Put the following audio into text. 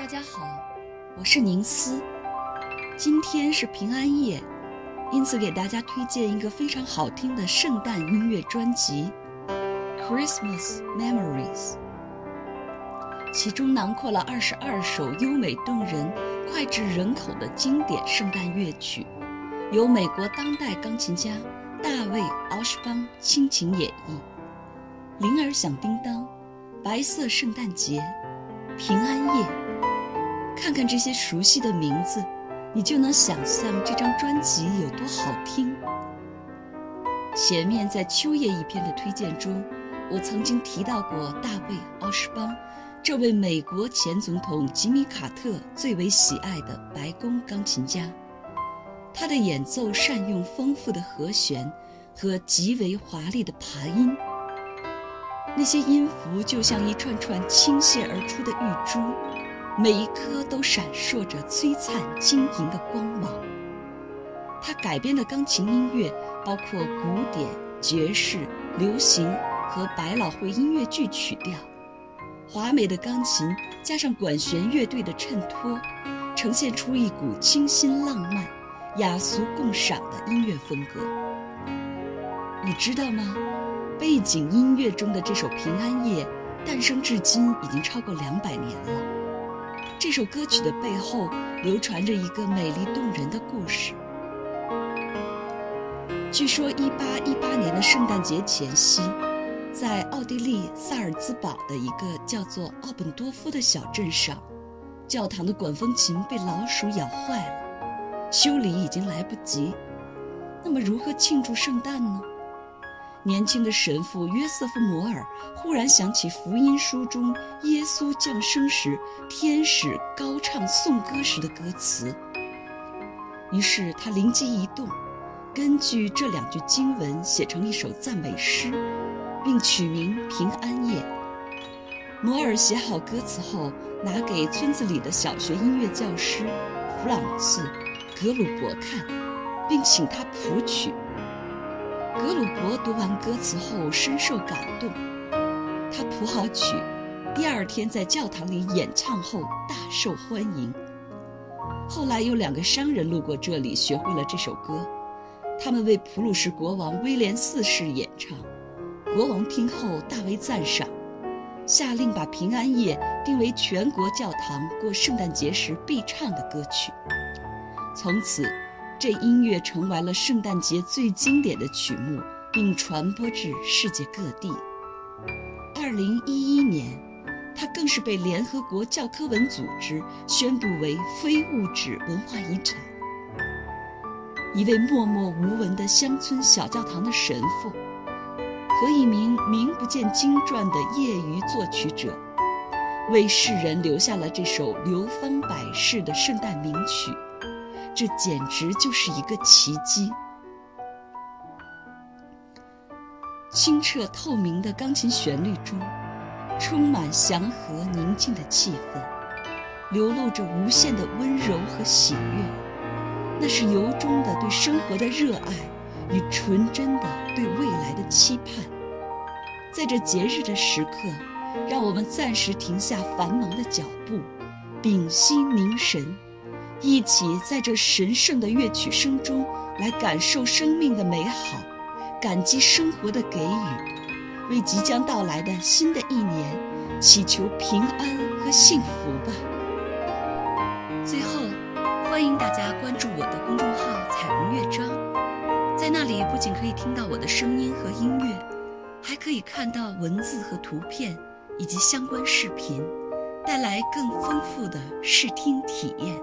大家好，我是宁思。今天是平安夜，因此给大家推荐一个非常好听的圣诞音乐专辑《Christmas Memories》，其中囊括了二十二首优美动人、脍炙人口的经典圣诞乐曲，由美国当代钢琴家大卫·奥什邦倾情演绎。铃儿响叮当，白色圣诞节，平安夜。看看这些熟悉的名字，你就能想象这张专辑有多好听。前面在秋叶一篇的推荐中，我曾经提到过大卫·奥什邦，这位美国前总统吉米·卡特最为喜爱的白宫钢琴家。他的演奏善用丰富的和弦和极为华丽的爬音，那些音符就像一串串倾泻而出的玉珠。每一颗都闪烁着璀璨晶莹的光芒。他改编的钢琴音乐包括古典、爵士、流行和百老汇音乐剧曲调。华美的钢琴加上管弦乐队的衬托，呈现出一股清新浪漫、雅俗共赏的音乐风格。你知道吗？背景音乐中的这首《平安夜》诞生至今已经超过两百年了。这首歌曲的背后流传着一个美丽动人的故事。据说，1818年的圣诞节前夕，在奥地利萨尔兹堡的一个叫做奥本多夫的小镇上，教堂的管风琴被老鼠咬坏了，修理已经来不及。那么，如何庆祝圣诞呢？年轻的神父约瑟夫·摩尔忽然想起福音书中耶稣降生时天使高唱颂歌时的歌词，于是他灵机一动，根据这两句经文写成一首赞美诗，并取名《平安夜》。摩尔写好歌词后，拿给村子里的小学音乐教师弗朗茨·格鲁伯看，并请他谱曲。格鲁伯读完歌词后深受感动，他谱好曲，第二天在教堂里演唱后大受欢迎。后来有两个商人路过这里，学会了这首歌，他们为普鲁士国王威廉四世演唱。国王听后大为赞赏，下令把《平安夜》定为全国教堂过圣诞节时必唱的歌曲。从此。这音乐成为了圣诞节最经典的曲目，并传播至世界各地。二零一一年，它更是被联合国教科文组织宣布为非物质文化遗产。一位默默无闻的乡村小教堂的神父，和一名名不见经传的业余作曲者，为世人留下了这首流芳百世的圣诞名曲。这简直就是一个奇迹！清澈透明的钢琴旋律中，充满祥和宁静的气氛，流露着无限的温柔和喜悦。那是由衷的对生活的热爱与纯真的对未来的期盼。在这节日的时刻，让我们暂时停下繁忙的脚步，屏息凝神。一起在这神圣的乐曲声中来感受生命的美好，感激生活的给予，为即将到来的新的一年祈求平安和幸福吧。最后，欢迎大家关注我的公众号“彩虹乐章”，在那里不仅可以听到我的声音和音乐，还可以看到文字和图片以及相关视频，带来更丰富的视听体验。